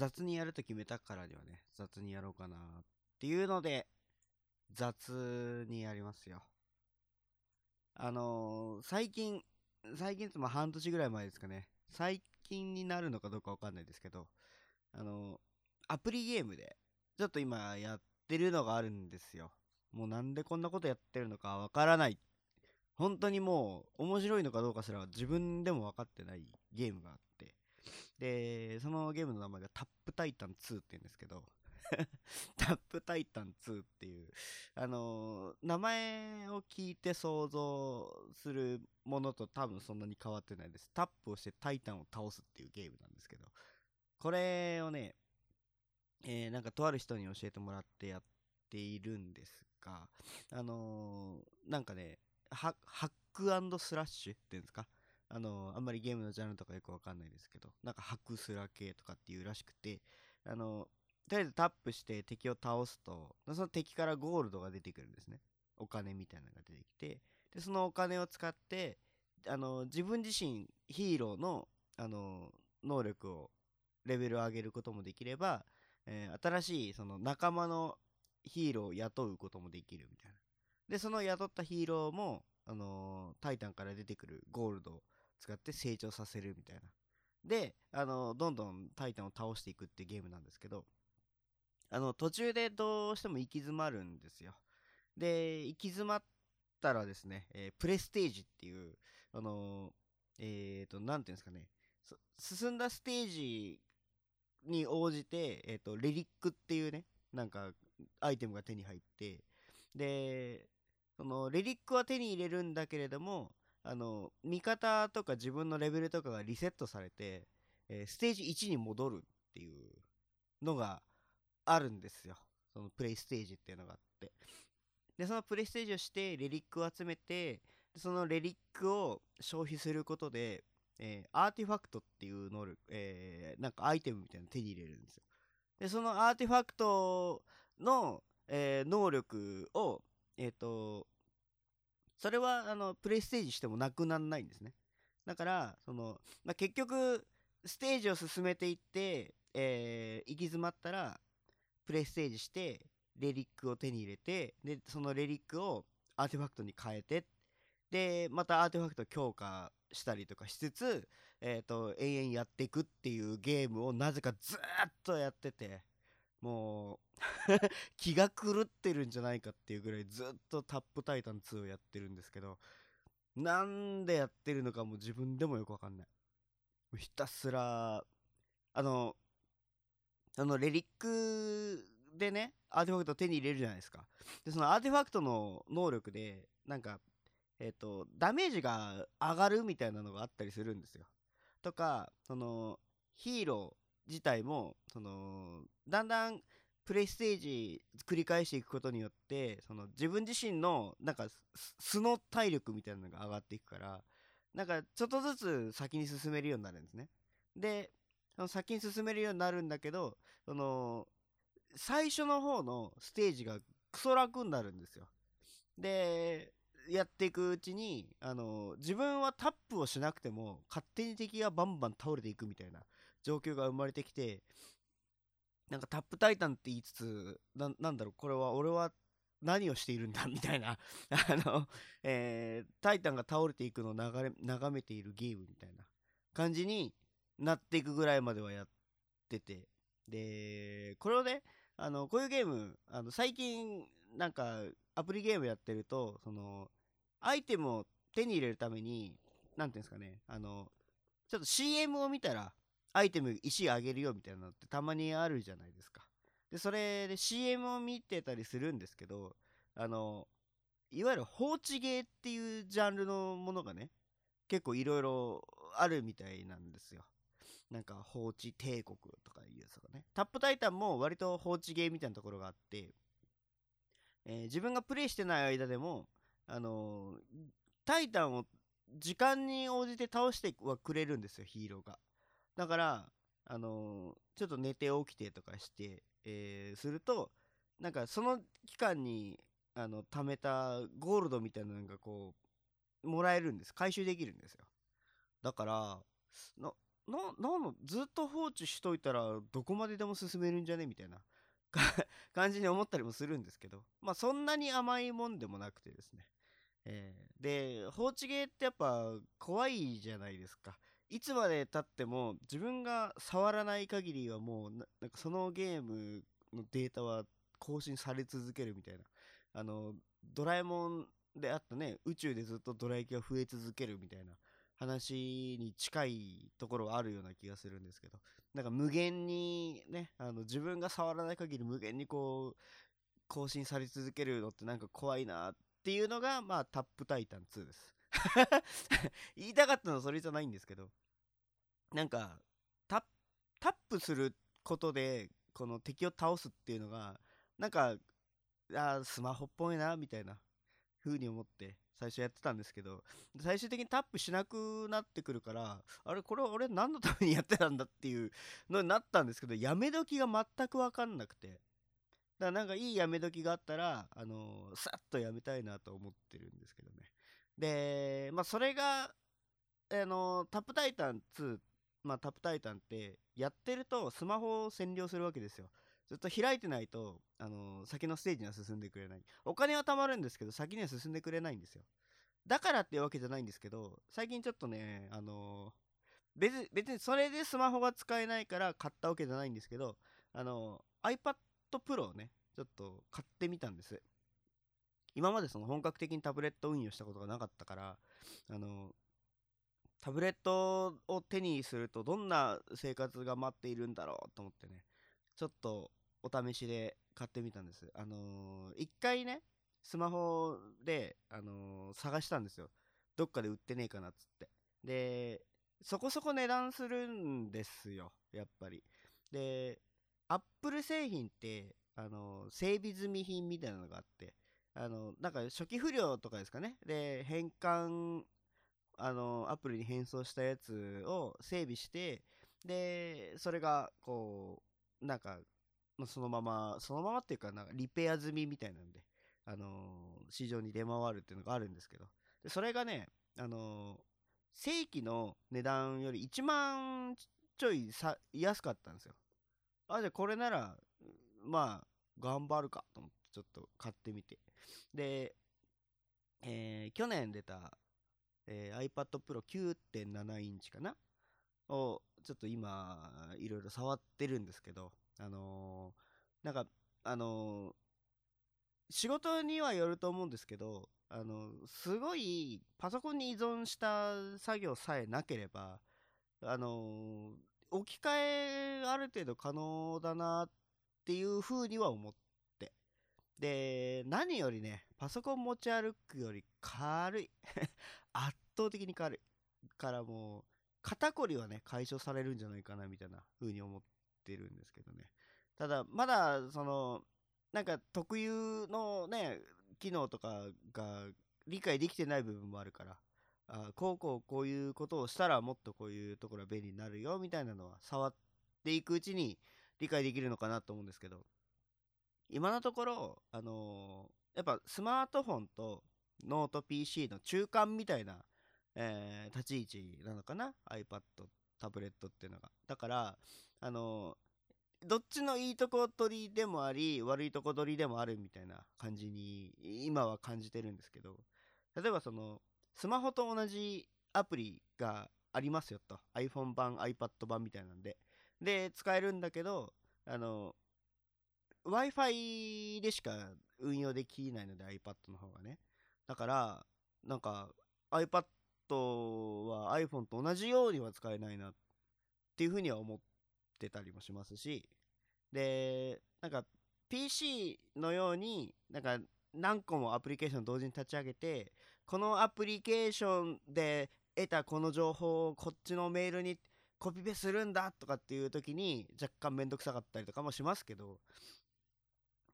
雑にやると決めたからにはね、雑にやろうかなっていうので、雑にやりますよ。あのー最近、最近ってま半年ぐらい前ですかね。最近になるのかどうかわかんないですけど、あのーアプリゲームで、ちょっと今やってるのがあるんですよ。もうなんでこんなことやってるのかわからない。本当にもう面白いのかどうかすら自分でも分かってないゲームがあって。で、そのゲームの名前がタップタイタン2って言うんですけど、タップタイタン2っていう、あのー名前を聞いて想像するものと多分そんなに変わってないです。タップをしてタイタンを倒すっていうゲームなんですけど、これをね、えーなんかとある人に教えてもらってやっているんですが、あのーなんかね、ハックスラッシュっていうんですか？あのあんまりゲームのジャンルとかよくわかんないですけど、なんかハクスラ系とかっていうらしくて、あのとりあえずタップして敵を倒すと、その敵からゴールドが出てくるんですね。お金みたいなのが出てきて、で、そのお金を使って、あの自分自身ヒーローの、あの能力をレベルを上げることもできれば、えー新しいその仲間のヒーローを雇うこともできるみたいな。で、その雇ったヒーローも、あのータイタンから出てくるゴールド使って成長させるみたいな。で、あのどんどんタイタンを倒していくっていうゲームなんですけど、あの、途中でどうしても行き詰まるんですよ。で、行き詰まったらですね、えープレステージっていう、あのえっ、と、なんていうんですかね、進んだステージに応じて、えっ、と、レリックっていうね、なんか、アイテムが手に入って、で、その、レリックは手に入れるんだけれども、あの、味方とか自分のレベルとかがリセットされて、えーステージ1に戻るっていうのがあるんですよ。そのプレイステージっていうのがあって。で、そのプレイステージをして、レリックを集めて、そのレリックを消費することで、えーアーティファクトっていう能力、えーなんかアイテムみたいなの手に入れるんですよ。で、そのアーティファクトの、えー能力を、えっ、と、それは、あの、プレステージしてもなくならないんですね。だから、その、まあ、結局、ステージを進めていって、えー行き詰まったら、プレステージして、レリックを手に入れて、で、そのレリックをアーティファクトに変えて、で、またアーティファクト強化したりとかしつつ、えっ、と、延々やっていくっていうゲームをなぜかずっとやってて、もう、気が狂ってるんじゃないかっていうぐらいずっとタップタイタン2をやってるんですけど、なんでやってるのかも自分でもよくわかんない。ひたすら、あの、あの、レリックでね、アーティファクトを手に入れるじゃないですか。で、そのアーティファクトの能力で、なんか、えっ、と、ダメージが上がるみたいなのがあったりするんですよ。とか、その、ヒーロー自体も、その、だんだんプレイステージ繰り返していくことによって、その自分自身の、なんか、素の体力みたいなのが上がっていくから、なんか、ちょっとずつ先に進めるようになるんですね。で、その先に進めるようになるんだけど、その、最初の方のステージがクソ楽になるんですよ。で、やっていくうちに、あの、自分はタップをしなくても、勝手に敵がバンバン倒れていくみたいな状況が生まれてきて、なんかタップタイタンって言いつつ、ななんだろう、これは俺は何をしているんだ？みたいな、あの、えータイタンが倒れていくのを流れ眺めているゲームみたいな感じになっていくぐらいまではやってて、で、これをね、あの、こういうゲーム、あの、最近、なんか、アプリゲームやってると、その、アイテムを手に入れるために、なんていうんですかね、あの、ちょっと CM を見たら、アイテム石あげるよみたいなのってたまにあるじゃないですか。で、それで CM を見てたりするんですけど、あの、いわゆる放置ゲーっていうジャンルのものがね、結構いろいろあるみたいなんですよ。なんか放置帝国とかいうやつがね。タップタイタンも割と放置ゲーみたいなところがあって、えー自分がプレイしてない間でも、あのータイタンを時間に応じて倒してはくれるんですよ、ヒーローが。だから、あのーちょっと寝て起きてとかして、えーすると、なんかその期間に、あの、貯めたゴールドみたいなのがこう、もらえるんです。回収できるんですよ。だから、のな、なの、ずっと放置しといたら、どこまででも進めるんじゃね？みたいな 感じに思ったりもするんですけど、まあそんなに甘いもんでもなくてですね。えー、で、放置ゲーってやっぱ怖いじゃないですか。いつまで経っても自分が触らない限りはもうなんかそのゲームのデータは更新され続けるみたいな。あの、ドラえもんであったね、宇宙でずっとドラ焼きが増え続けるみたいな話に近いところはあるような気がするんですけど、なんか無限にね、あの自分が触らない限り無限にこう、更新され続けるのってなんか怖いなっていうのが、まあ、タップタイタン2です。言いたかったのはそれじゃないんですけど、なんかタップすることでこの敵を倒すっていうのがなんかあスマホっぽいなみたいな風に思って最初やってたんですけど。最終的にタップしなくなってくるからあれこれ俺何のためにやってたんだっていうのになったんですけどやめ時が全く分かんなくて。だからなんかいいやめ時があったらあのー、さっとやめたいなと思ってるんですけどね。でまあそれがあの、タップタイタン2まあ、タップタイタンってやってるとスマホを占領するわけですよ。ずっと開いてないと、あの、先のステージには進んでくれない。お金は貯まるんですけど、先には進んでくれないんですよ。だからっていうわけじゃないんですけど、最近ちょっとね、あの、別別にそれでスマホが使えないから買ったわけじゃないんですけど、あの、iPad Pro をね、ちょっと買ってみたんです。今までその本格的にタブレット運用したことがなかったから、あのタブレットを手にするとどんな生活が待っているんだろうと思ってね、ちょっとお試しで買ってみたんです。あのー、一回ね、スマホで、あのー、探したんですよ。どっかで売ってねえかなっつって。で、そこそこ値段するんですよ、やっぱり。で、アップル製品って、あのー、整備済み品みたいなのがあって、あの、なんか初期不良とかですかね。で、変換あのアプリに変装したやつを整備してでそれがこうなんかそのままそのままっていうかなんかリペア済みみたいなんで、あの市場に出回るっていうのがあるんですけど。でそれがね、あの正規の値段より1万ちょいさ安かったんですよ。あじゃこれならまあ頑張るかと思ってちょっと買ってみて。で、えー、去年出たえー、iPad Pro 9.7インチかな？をちょっと今いろいろ触ってるんですけどあのー、なんかあのー、仕事にはよると思うんですけどあのすごいパソコンに依存した作業さえなければあの置き換えある程度可能だなっていうふうには思っで何よりねパソコン持ち歩くより軽い。圧倒的に軽い。からもう肩こりはね解消されるんじゃないかなみたいな風に思ってるんですけどね。ただまだそのなんか特有のね機能とかが理解できてない部分もあるからあこうこうこういうことをしたらもっとこういうところは便利になるよみたいなのは触っていくうちに理解できるのかなと思うんですけど。今のところあのー、やっぱスマートフォンとノート PC の中間みたいな、えー、立ち位置なのかな？iPad タブレットっていうのが。だからあのどっちのいいとこ取りでもあり悪いとこ取りでもあるみたいな感じに今は感じてるんですけど例えばそのスマホと同じアプリがありますよと。iPhone 版 iPad 版みたいなんで。で使えるんだけどあの Wi-Fi でしか運用できないので iPad の方がね。だから、なんか iPad は iPhone と同じようには使えないなっていうふうには思ってたりもしますし、で、なんか PC のように、なんか何個もアプリケーション同時に立ち上げて、このアプリケーションで得たこの情報をこっちのメールにコピペするんだとかっていう時に若干めんどくさかったりとかもしますけど、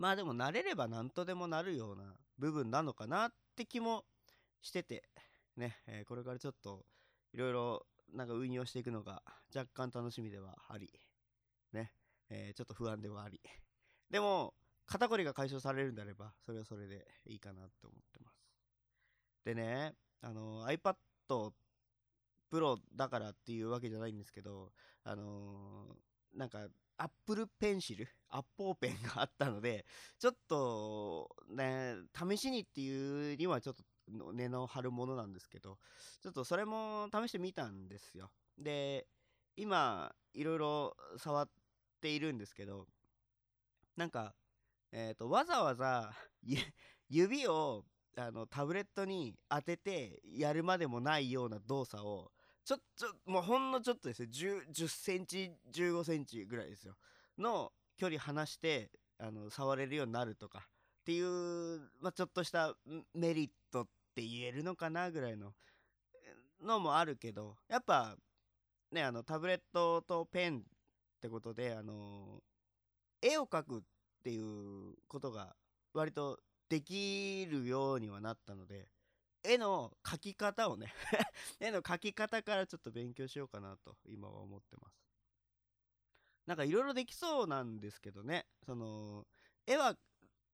まあでも慣れれば何とでもなるような部分なのかなって気もしてて、ね、えー、これからちょっといろいろなんか運用していくのが若干楽しみではあり、ね、えー、ちょっと不安ではあり。でも、肩こりが解消されるんであれば、それはそれでいいかなって思ってます。でね、あの iPad プロだからっていうわけじゃないんですけど、あのーなんか、アップルペンシル、アッポーペンがあったので、ちょっと、ね、試しにっていうにはちょっとの値の張るものなんですけど、ちょっとそれも試してみたんですよ。で、今、いろいろ触っているんですけど、なんか、えっ、と、わざわざ、指をあのタブレットに当ててやるまでもないような動作をちょっともうほんのちょっとですね 10, センチ15センチぐらいですよ。の距離離してあの触れるようになるとか。っていう、まあ、ちょっとしたメリットって言えるのかなぐらいののもあるけどやっぱねあのタブレットとペンってことであの絵を描くっていうことが割とできるようにはなったので絵の描き方をね 絵の描き方からちょっと勉強しようかなと今は思ってます。なんかいろいろできそうなんですけどね。その絵は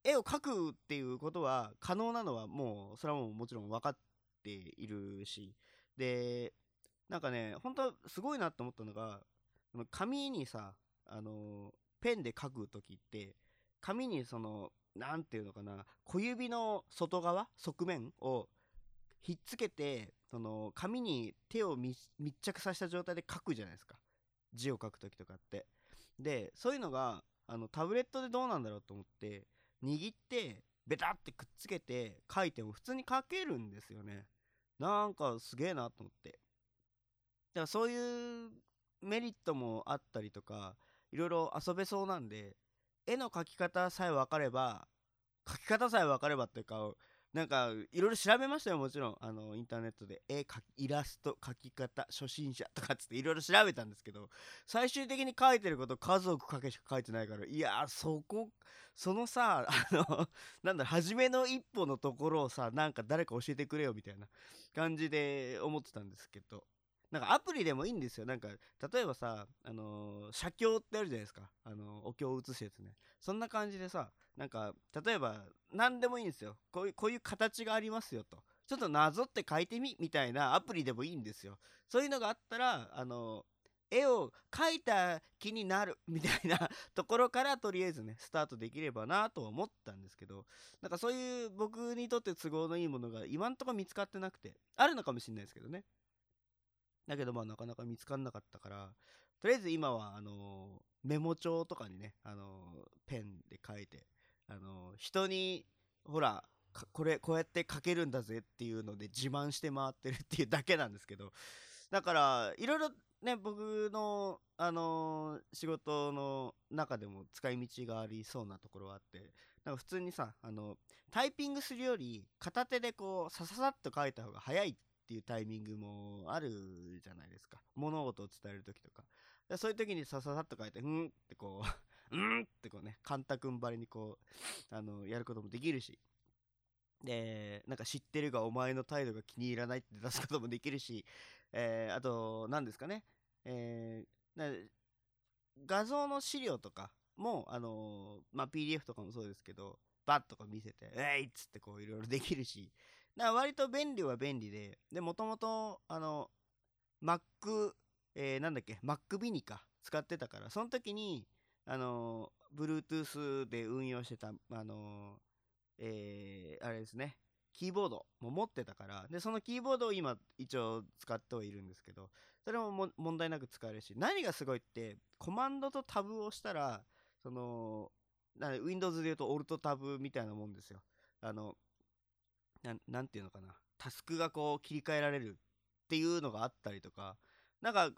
絵を描くっていうことは可能なのはもうそれはもうもちろん分かっているし。でなんかね本当すごいなと思ったのが紙にさあのペンで書く時って紙にその何ていうのかな小指の外側側面をひっつけてその紙に手を密着させた状態で書くじゃないですか。字を書く時とかって。でそういうのがあのタブレットでどうなんだろうと思って握ってベタってくっつけて書いても普通に書けるんですよね。なんかすげえなと思って。だからそういうメリットもあったりとかいろいろ遊べそうなんで絵の描き方さえ分かれば描き方さえ分かればっていうかなんかいろいろ調べましたよもちろん。あのインターネットで。絵描イラスト描き方初心者とかっつっていろいろ調べたんですけど最終的に書いてること数多く書けしか書いてないから。いやそこそのさあのなんだ初めの一歩のところをさなんか誰か教えてくれよみたいな感じで思ってたんですけど。なんかアプリでもいいんですよ。なんか、例えばさ、あのー、写経ってあるじゃないですか。あのー、お経を写すやつね。そんな感じでさ、なんか、例えば、何でもいいんですよ。こういう、こういう形がありますよと。ちょっとなぞって書いてみみたいなアプリでもいいんですよ。そういうのがあったら、あのー、絵を描いた気になるみたいな ところからとりあえずね、スタートできればなとは思ったんですけど、なんかそういう僕にとって都合のいいものが今んとこ見つかってなくて、あるのかもしれないですけどね。だけどまあなかなか見つかんなかったからとりあえず今はあのメモ帳とかにねあのペンで書いてあの人にほらこれこうやって書けるんだぜっていうので自慢して回ってるっていうだけなんですけどだからいろいろね僕のあの仕事の中でも使い道がありそうなところはあってなんか普通にさあのタイピングするより片手でこうさささっと書いた方が早いってっていうタイミングもあるじゃないですか。物事を伝える時とか。そういう時にさささっと書いて、うんってこう、うんってこうね、カンタ君ばりにこう、あの、やることもできるし。で、なんか知ってるがお前の態度が気に入らないって出すこともできるし、えー、あと、何ですかね、えー、画像の資料とかも、あのー、まあ、PDF とかもそうですけど、バッとか見せて、えいっつってこういろいろできるし、だから割と便利は便利で、で、もともと、あの、Mac、えー、なんだっけ、Mac mini か、使ってたから、その時に、あの、Bluetooth で運用してた、あの、えー、あれですね、キーボードも持ってたから、で、そのキーボードを今、一応使ってはいるんですけど、それも問題なく使えるし、何がすごいって、コマンドとタブをしたら、その、Windows で言うとオルトタブみたいなもんですよ。あの、なていうのかな、タスクがこう切り替えられるっていうのがあったりとか、なんか、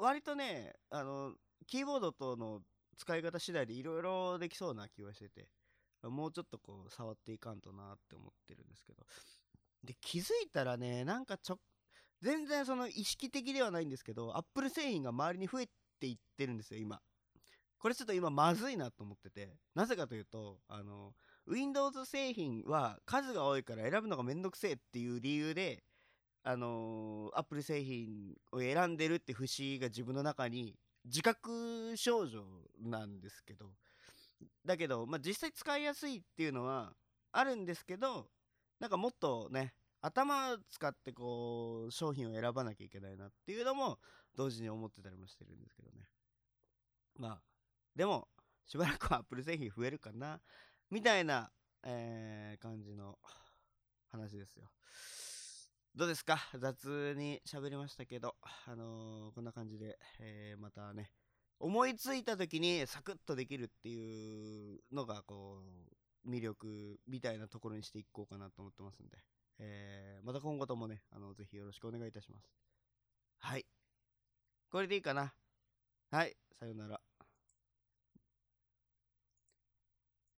割とね、あの、キーボードとの使い方次第でいろいろできそうな気がしてて、もうちょっとこう、触っていかんとなって思ってるんですけど。で、気づいたらね、なんかちょ、全然その意識的ではないんですけど、Apple 製品が周りに増えていってるんですよ、今。これちょっと今まずいなと思ってて、なぜかというと、あの、Windows 製品は数が多いから選ぶのがめんどくせえっていう理由で、あのー、Apple 製品を選んでるって節が自分の中に自覚症状なんですけど、だけど、まあ、実際使いやすいっていうのはあるんですけど、なんかもっとね、頭使ってこう商品を選ばなきゃいけないなっていうのも同時に思ってたりもしてるんですけどね。まあでもしばらくは Apple 製品増えるかな。みたいな、えー、感じの話ですよどうですか？雑に喋りましたけど、あのー、こんな感じで、えー、またね、思いついた時にサクッとできるっていうのが、こう、魅力みたいなところにしていこうかなと思ってますんで、えー、また今後ともね、あの、ぜひよろしくお願いいたします。はい。これでいいかな？はい、さようなら。